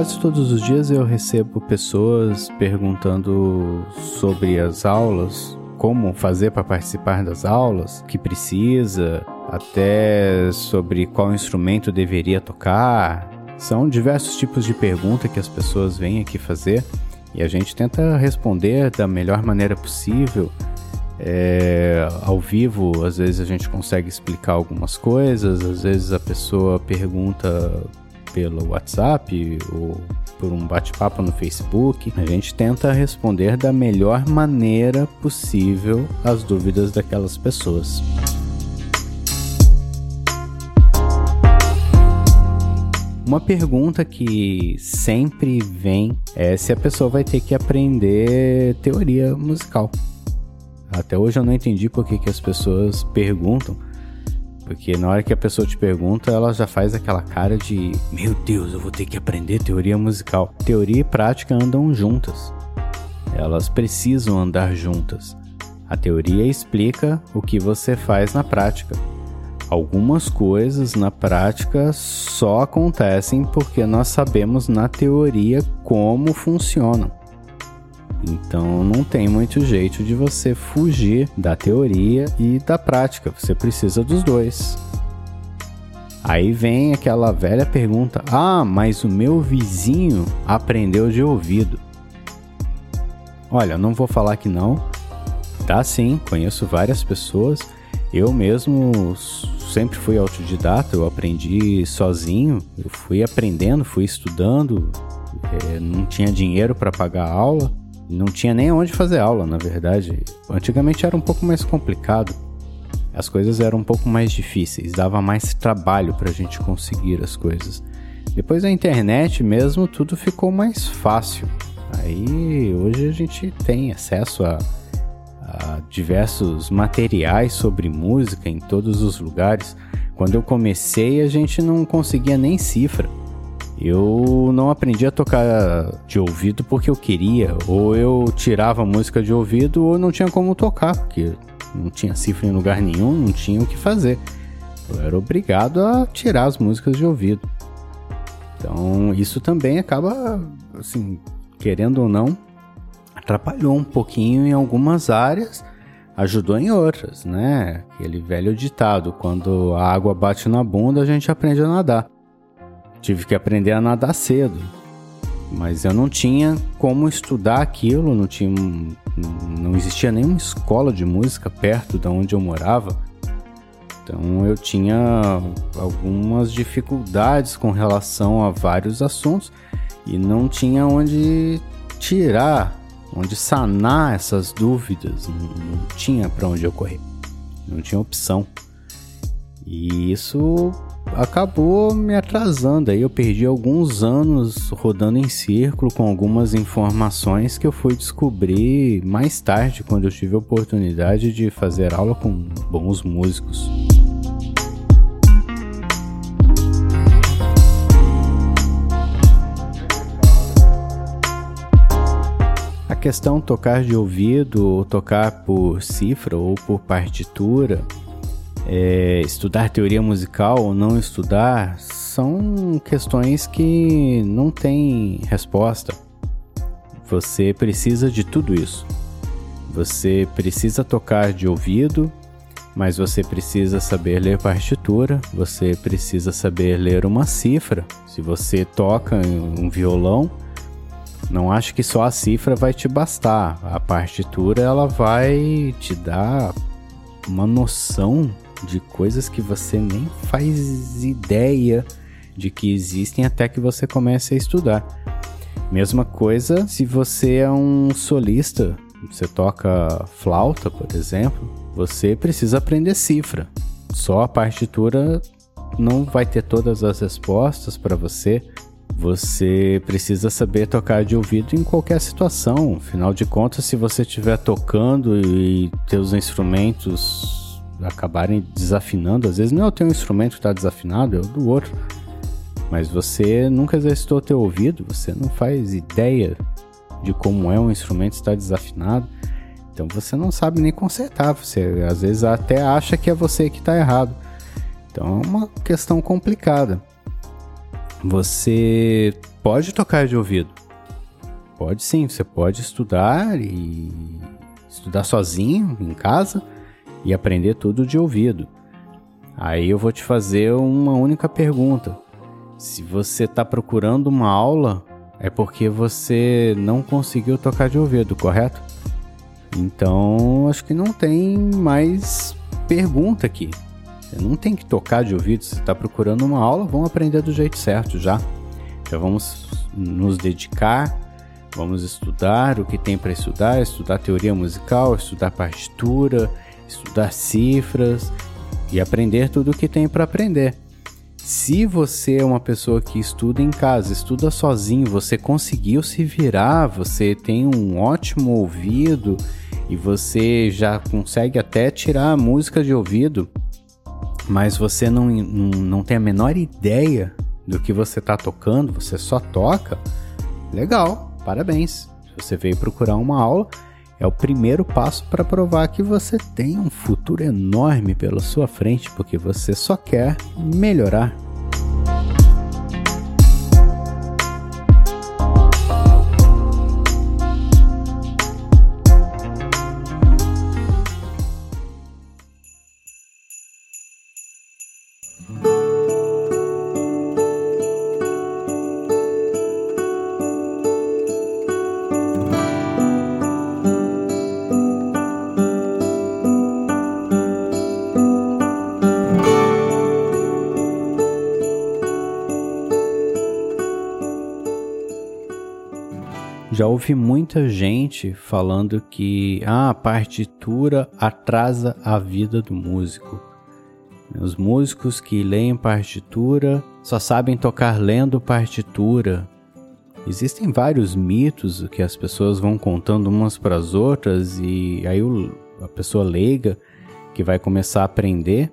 Quase todos os dias eu recebo pessoas perguntando sobre as aulas, como fazer para participar das aulas, o que precisa, até sobre qual instrumento deveria tocar. São diversos tipos de pergunta que as pessoas vêm aqui fazer e a gente tenta responder da melhor maneira possível. É, ao vivo, às vezes a gente consegue explicar algumas coisas, às vezes a pessoa pergunta pelo WhatsApp ou por um bate-papo no Facebook. A gente tenta responder da melhor maneira possível as dúvidas daquelas pessoas. Uma pergunta que sempre vem é se a pessoa vai ter que aprender teoria musical. Até hoje eu não entendi por que, que as pessoas perguntam, porque na hora que a pessoa te pergunta, ela já faz aquela cara de: Meu Deus, eu vou ter que aprender teoria musical. Teoria e prática andam juntas, elas precisam andar juntas. A teoria explica o que você faz na prática. Algumas coisas na prática só acontecem porque nós sabemos na teoria como funcionam. Então não tem muito jeito de você fugir da teoria e da prática, você precisa dos dois. Aí vem aquela velha pergunta: Ah, mas o meu vizinho aprendeu de ouvido. Olha, não vou falar que não. Dá sim, conheço várias pessoas. Eu mesmo sempre fui autodidata, eu aprendi sozinho, eu fui aprendendo, fui estudando, é, não tinha dinheiro para pagar aula, não tinha nem onde fazer aula, na verdade. Antigamente era um pouco mais complicado, as coisas eram um pouco mais difíceis, dava mais trabalho para a gente conseguir as coisas. Depois da internet mesmo, tudo ficou mais fácil. Aí hoje a gente tem acesso a diversos materiais sobre música em todos os lugares. Quando eu comecei, a gente não conseguia nem cifra. Eu não aprendi a tocar de ouvido porque eu queria, ou eu tirava música de ouvido ou não tinha como tocar, porque não tinha cifra em lugar nenhum, não tinha o que fazer. Eu era obrigado a tirar as músicas de ouvido. Então, isso também acaba, assim, querendo ou não, atrapalhou um pouquinho em algumas áreas, ajudou em outras, né? Aquele velho ditado: quando a água bate na bunda, a gente aprende a nadar. Tive que aprender a nadar cedo, mas eu não tinha como estudar aquilo, não tinha, não existia nenhuma escola de música perto de onde eu morava. Então eu tinha algumas dificuldades com relação a vários assuntos e não tinha onde tirar onde sanar essas dúvidas. Não, não tinha para onde eu correr, não tinha opção. E isso acabou me atrasando. Aí eu perdi alguns anos rodando em círculo com algumas informações que eu fui descobrir mais tarde, quando eu tive a oportunidade de fazer aula com bons músicos. questão tocar de ouvido, ou tocar por cifra ou por partitura, é, estudar teoria musical ou não estudar, são questões que não têm resposta. Você precisa de tudo isso. Você precisa tocar de ouvido, mas você precisa saber ler partitura, você precisa saber ler uma cifra. Se você toca um violão, não acho que só a cifra vai te bastar. A partitura ela vai te dar uma noção de coisas que você nem faz ideia de que existem até que você comece a estudar. Mesma coisa se você é um solista, você toca flauta, por exemplo, você precisa aprender cifra. Só a partitura não vai ter todas as respostas para você. Você precisa saber tocar de ouvido em qualquer situação. Afinal de contas, se você estiver tocando e teus instrumentos acabarem desafinando, às vezes não é o teu instrumento que está desafinado, é o do outro. Mas você nunca exercitou teu ouvido, você não faz ideia de como é um instrumento estar desafinado. Então você não sabe nem consertar. Você às vezes até acha que é você que está errado. Então é uma questão complicada você pode tocar de ouvido. Pode sim, você pode estudar e estudar sozinho em casa e aprender tudo de ouvido. Aí eu vou te fazer uma única pergunta. Se você está procurando uma aula, é porque você não conseguiu tocar de ouvido, correto? Então, acho que não tem mais pergunta aqui. Você não tem que tocar de ouvido. Se está procurando uma aula, vamos aprender do jeito certo já. Já vamos nos dedicar, vamos estudar o que tem para estudar, estudar teoria musical, estudar partitura, estudar cifras e aprender tudo o que tem para aprender. Se você é uma pessoa que estuda em casa, estuda sozinho, você conseguiu se virar, você tem um ótimo ouvido e você já consegue até tirar a música de ouvido, mas você não, não, não tem a menor ideia do que você está tocando, você só toca, legal, parabéns. Você veio procurar uma aula, é o primeiro passo para provar que você tem um futuro enorme pela sua frente, porque você só quer melhorar. Já ouvi muita gente falando que ah, a partitura atrasa a vida do músico. Os músicos que leem partitura só sabem tocar lendo partitura. Existem vários mitos que as pessoas vão contando umas para as outras e aí o, a pessoa leiga que vai começar a aprender,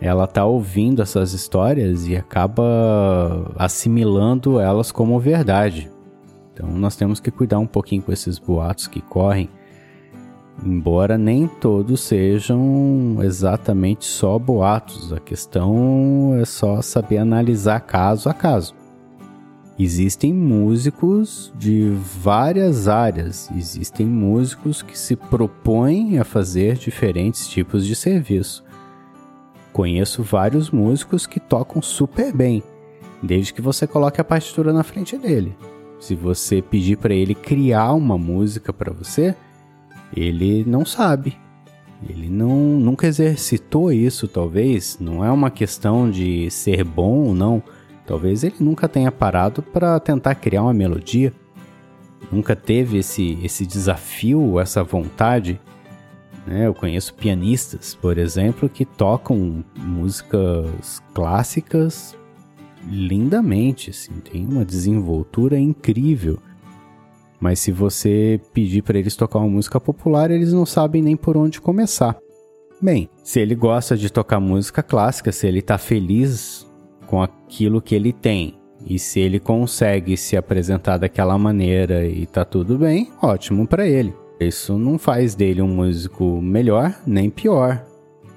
ela tá ouvindo essas histórias e acaba assimilando elas como verdade. Então nós temos que cuidar um pouquinho com esses boatos que correm, embora nem todos sejam exatamente só boatos. A questão é só saber analisar caso a caso. Existem músicos de várias áreas, existem músicos que se propõem a fazer diferentes tipos de serviço. Conheço vários músicos que tocam super bem, desde que você coloque a partitura na frente dele. Se você pedir para ele criar uma música para você, ele não sabe. Ele não, nunca exercitou isso, talvez. Não é uma questão de ser bom ou não. Talvez ele nunca tenha parado para tentar criar uma melodia. Nunca teve esse, esse desafio, essa vontade. Né? Eu conheço pianistas, por exemplo, que tocam músicas clássicas lindamente, assim, tem uma desenvoltura incrível. Mas se você pedir para eles tocar uma música popular, eles não sabem nem por onde começar. Bem, se ele gosta de tocar música clássica, se ele está feliz com aquilo que ele tem e se ele consegue se apresentar daquela maneira e tá tudo bem, ótimo para ele. Isso não faz dele um músico melhor nem pior.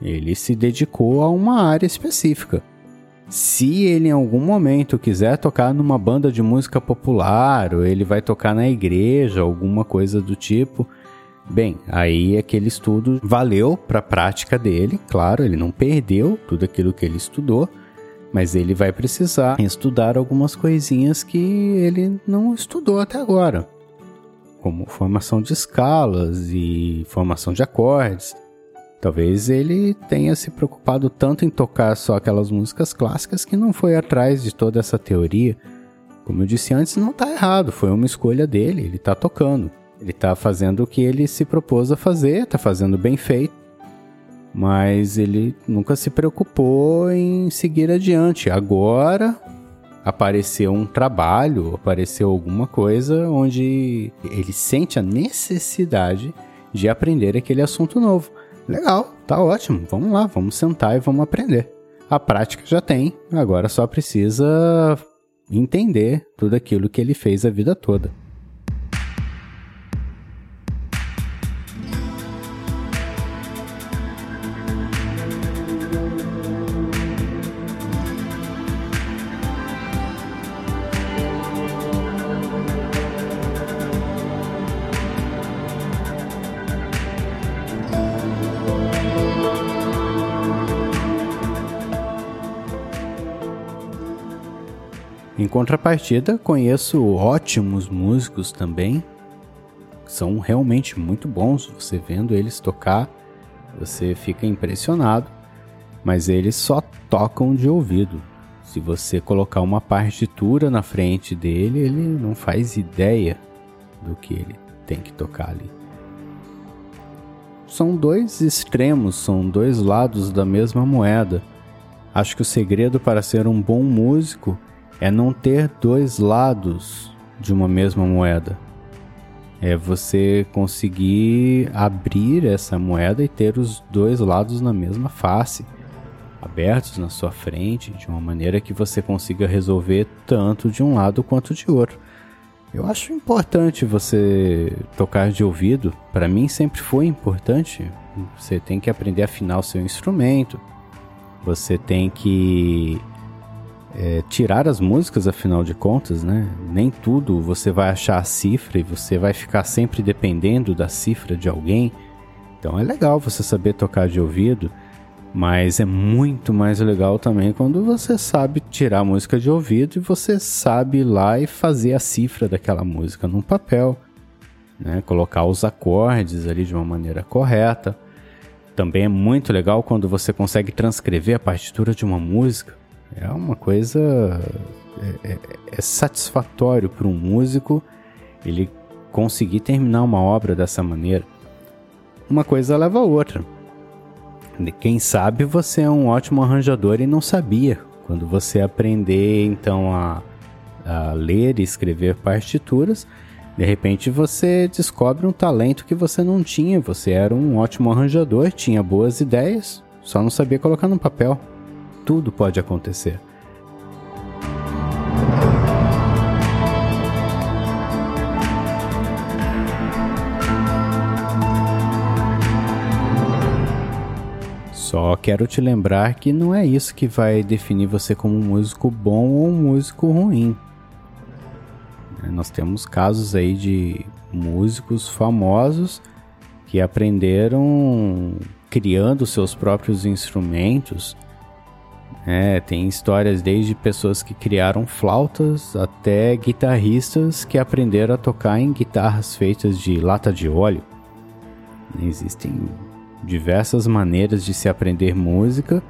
Ele se dedicou a uma área específica. Se ele em algum momento quiser tocar numa banda de música popular, ou ele vai tocar na igreja, alguma coisa do tipo, bem, aí aquele estudo valeu para a prática dele, claro, ele não perdeu tudo aquilo que ele estudou, mas ele vai precisar estudar algumas coisinhas que ele não estudou até agora, como formação de escalas e formação de acordes. Talvez ele tenha se preocupado tanto em tocar só aquelas músicas clássicas que não foi atrás de toda essa teoria. Como eu disse antes, não está errado, foi uma escolha dele, ele está tocando. Ele está fazendo o que ele se propôs a fazer, está fazendo bem feito. Mas ele nunca se preocupou em seguir adiante. Agora apareceu um trabalho, apareceu alguma coisa onde ele sente a necessidade de aprender aquele assunto novo. Legal, tá ótimo. Vamos lá, vamos sentar e vamos aprender. A prática já tem, agora só precisa entender tudo aquilo que ele fez a vida toda. Contrapartida, conheço ótimos músicos também, são realmente muito bons. Você vendo eles tocar, você fica impressionado, mas eles só tocam de ouvido. Se você colocar uma partitura na frente dele, ele não faz ideia do que ele tem que tocar ali. São dois extremos, são dois lados da mesma moeda. Acho que o segredo para ser um bom músico é não ter dois lados de uma mesma moeda. É você conseguir abrir essa moeda e ter os dois lados na mesma face abertos na sua frente de uma maneira que você consiga resolver tanto de um lado quanto de outro. Eu acho importante você tocar de ouvido. Para mim sempre foi importante. Você tem que aprender a afinar o seu instrumento. Você tem que é, tirar as músicas, afinal de contas, né? Nem tudo você vai achar a cifra e você vai ficar sempre dependendo da cifra de alguém. Então é legal você saber tocar de ouvido. Mas é muito mais legal também quando você sabe tirar a música de ouvido e você sabe ir lá e fazer a cifra daquela música num papel, né? Colocar os acordes ali de uma maneira correta. Também é muito legal quando você consegue transcrever a partitura de uma música. É uma coisa é, é, é satisfatório para um músico ele conseguir terminar uma obra dessa maneira. Uma coisa leva a outra. Quem sabe você é um ótimo arranjador e não sabia. Quando você aprender então a, a ler e escrever partituras, de repente você descobre um talento que você não tinha. Você era um ótimo arranjador, tinha boas ideias, só não sabia colocar no papel. Tudo pode acontecer. Só quero te lembrar que não é isso que vai definir você como um músico bom ou um músico ruim. É, nós temos casos aí de músicos famosos que aprenderam criando seus próprios instrumentos. É, tem histórias desde pessoas que criaram flautas até guitarristas que aprenderam a tocar em guitarras feitas de lata de óleo. Existem diversas maneiras de se aprender música.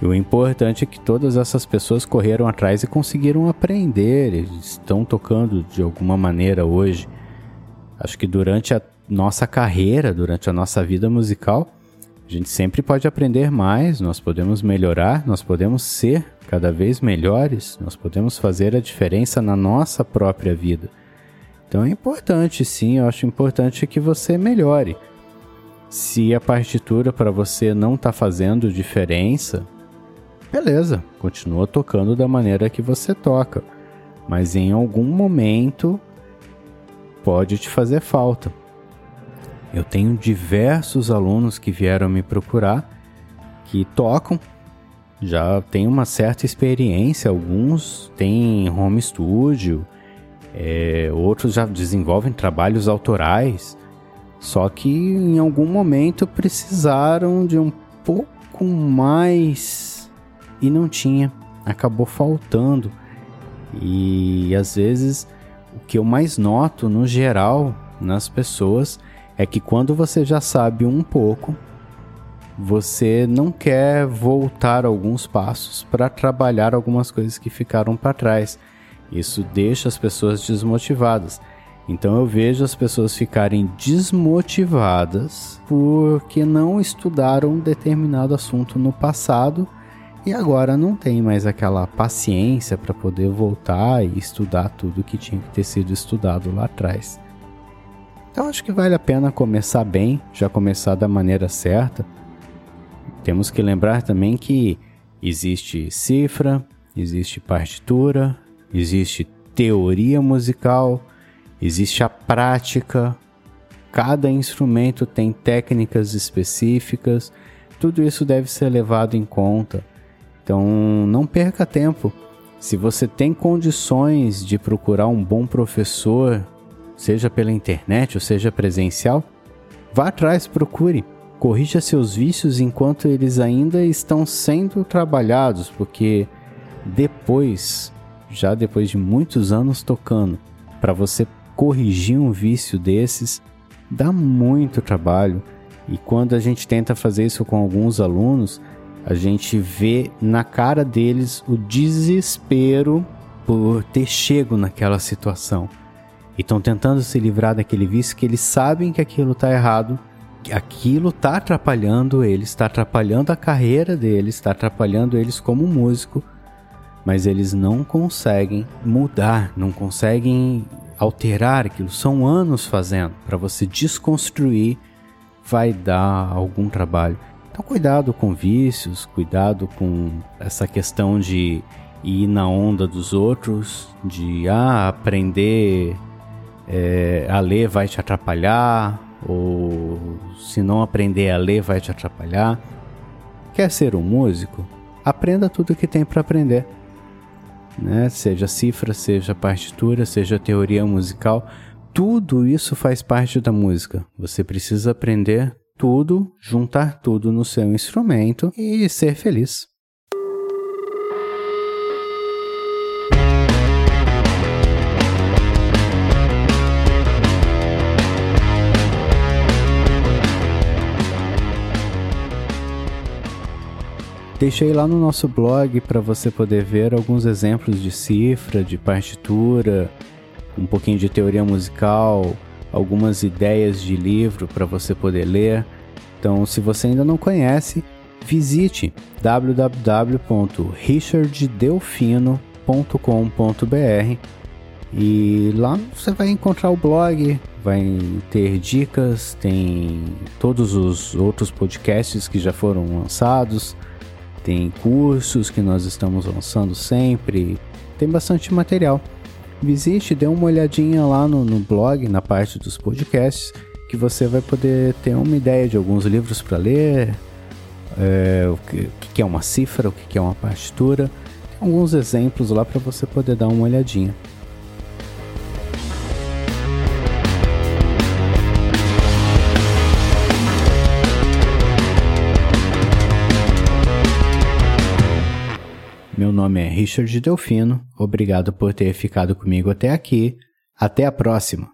E o importante é que todas essas pessoas correram atrás e conseguiram aprender, estão tocando de alguma maneira hoje. Acho que durante a nossa carreira, durante a nossa vida musical, a gente sempre pode aprender mais, nós podemos melhorar, nós podemos ser cada vez melhores, nós podemos fazer a diferença na nossa própria vida. Então é importante, sim, eu acho importante que você melhore. Se a partitura para você não está fazendo diferença, beleza, continua tocando da maneira que você toca, mas em algum momento pode te fazer falta. Eu tenho diversos alunos que vieram me procurar que tocam, já tem uma certa experiência, alguns têm home studio, é, outros já desenvolvem trabalhos autorais só que em algum momento precisaram de um pouco mais e não tinha, acabou faltando. E às vezes o que eu mais noto no geral nas pessoas é que quando você já sabe um pouco, você não quer voltar alguns passos para trabalhar algumas coisas que ficaram para trás. Isso deixa as pessoas desmotivadas. Então eu vejo as pessoas ficarem desmotivadas porque não estudaram um determinado assunto no passado e agora não tem mais aquela paciência para poder voltar e estudar tudo que tinha que ter sido estudado lá atrás. Então acho que vale a pena começar bem, já começar da maneira certa. Temos que lembrar também que existe cifra, existe partitura, existe teoria musical, existe a prática, cada instrumento tem técnicas específicas, tudo isso deve ser levado em conta. Então, não perca tempo. Se você tem condições de procurar um bom professor, seja pela internet ou seja presencial, vá atrás, procure. Corrija seus vícios enquanto eles ainda estão sendo trabalhados, porque depois já depois de muitos anos tocando, para você corrigir um vício desses, dá muito trabalho. E quando a gente tenta fazer isso com alguns alunos, a gente vê na cara deles o desespero por ter chego naquela situação. E estão tentando se livrar daquele vício que eles sabem que aquilo está errado, que aquilo está atrapalhando eles, está atrapalhando a carreira deles, está atrapalhando eles como músico, mas eles não conseguem mudar, não conseguem alterar aquilo. São anos fazendo. Para você desconstruir, vai dar algum trabalho. Então, cuidado com vícios, cuidado com essa questão de ir na onda dos outros, de ah, aprender é, a ler vai te atrapalhar, ou se não aprender a ler vai te atrapalhar. Quer ser um músico? Aprenda tudo que tem para aprender né? Seja cifra, seja partitura, seja teoria musical, tudo isso faz parte da música. Você precisa aprender tudo, juntar tudo no seu instrumento e ser feliz. Deixei lá no nosso blog para você poder ver alguns exemplos de cifra, de partitura, um pouquinho de teoria musical, algumas ideias de livro para você poder ler. Então, se você ainda não conhece, visite www.richarddelfino.com.br e lá você vai encontrar o blog, vai ter dicas, tem todos os outros podcasts que já foram lançados tem cursos que nós estamos lançando sempre, tem bastante material. Visite, dê uma olhadinha lá no, no blog, na parte dos podcasts, que você vai poder ter uma ideia de alguns livros para ler, é, o, que, o que é uma cifra, o que é uma partitura. Tem alguns exemplos lá para você poder dar uma olhadinha. Meu nome é Richard Delfino, obrigado por ter ficado comigo até aqui. Até a próxima!